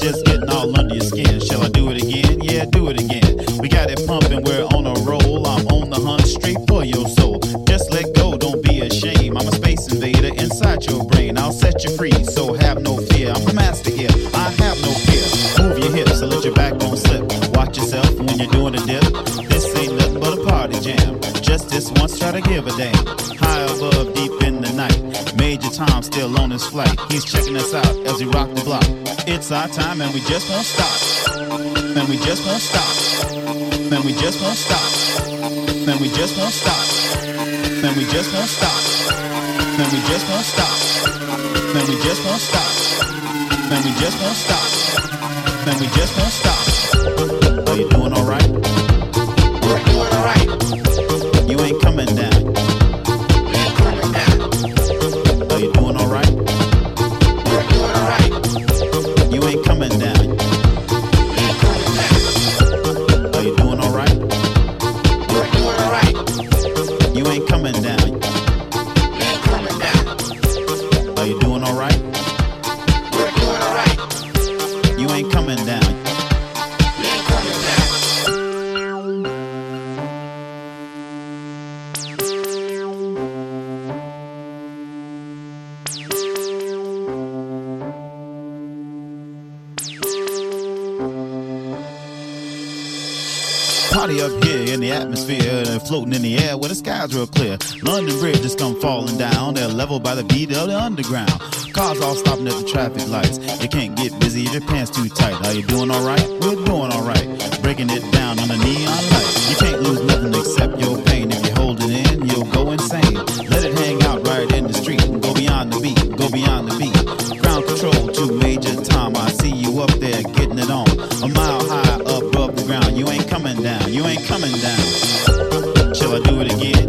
Just getting all under your skin. Shall I do it again? Yeah, do it again. We got it pumping, we're on a roll. I'm on the hunt straight for your soul. Just let go, don't be ashamed. I'm a space invader inside your brain. I'll set you free, so have no fear. I'm the master here, I have no fear. Move your hips and let your backbone slip. Watch yourself when you're doing a dip. This ain't nothing but a party jam. Just this once, try to give a damn. High above, deep. Tom still on his flight. He's checking us out as we rock the block. It's our time and we just won't stop. And we just won't stop. And we just won't stop. And we just won't stop. And we just won't stop. And we just won't stop. And we just won't stop. And we just won't stop. And we just won't stop. Are you doing alright? Where the sky's real clear. London Bridge just come falling down, they're leveled by the beat of the underground. Cars all stopping at the traffic lights. You can't get busy if your pants too tight. Are you doing alright? We're doing alright. Breaking it down on the neon light. You can't lose nothing except your I do it again?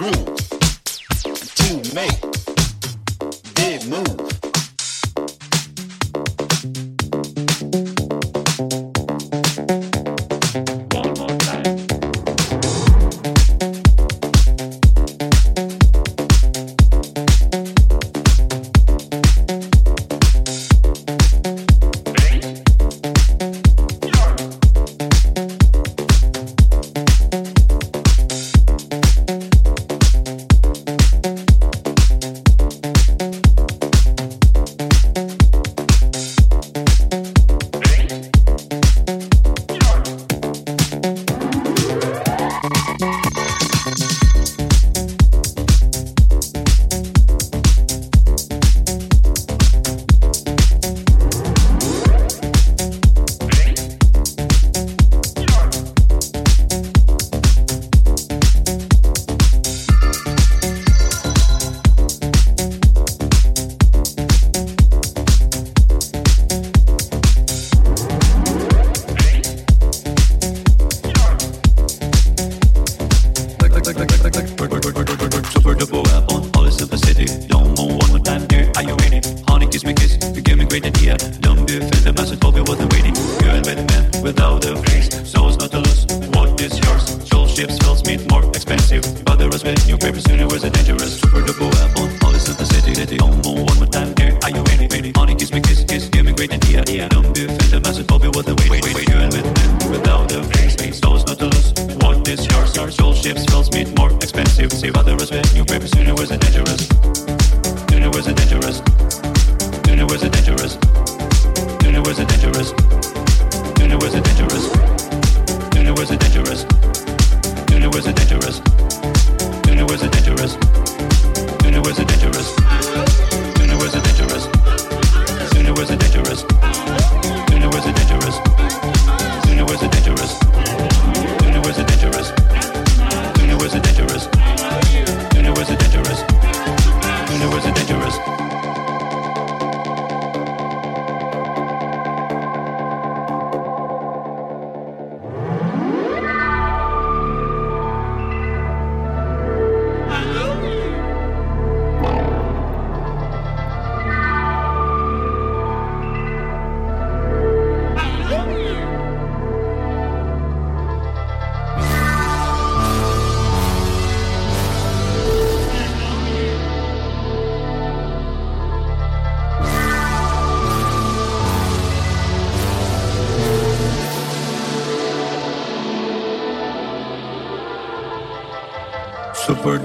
Groove to make big move.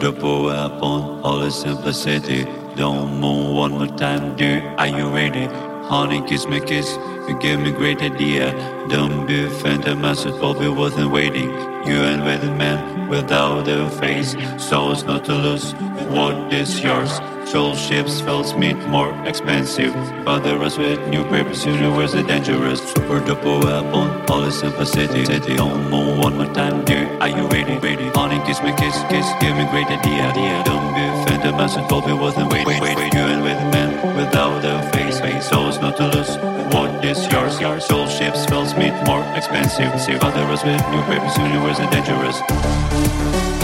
Super double up on all the simplicity. Don't move one more time, dear. Are you ready? Honey, kiss me, kiss. You gave me great idea. Don't be offended, Master Bobby wasn't waiting. You and invented man without a face. Souls not to lose. What is yours? Soul ships, fells meat more expensive. Bother us with new purpose, universe is dangerous. Super duper weapon, all is city. City on moon one more time, dear. Are you ready? Ready? Honey, kiss me, kiss, kiss, give me great idea. idea. Don't be offended, Master Bobby wasn't waiting. Wait, wait, wait. You invented man without a face. face. Souls not to lose. What is yours? Your soul ships, fells meat more expensive. See, bother us with new purpose, universe is dangerous.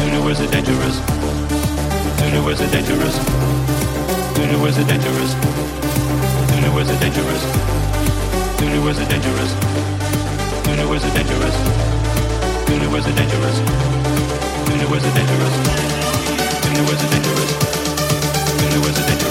Universe is dangerous. Universe is dangerous. Dangerous. Universe is dangerous. Universe is dangerous. Universe is dangerous. Universe is dangerous. Universe is dangerous. Universe is dangerous. Universe is dangerous. Universe is dangerous.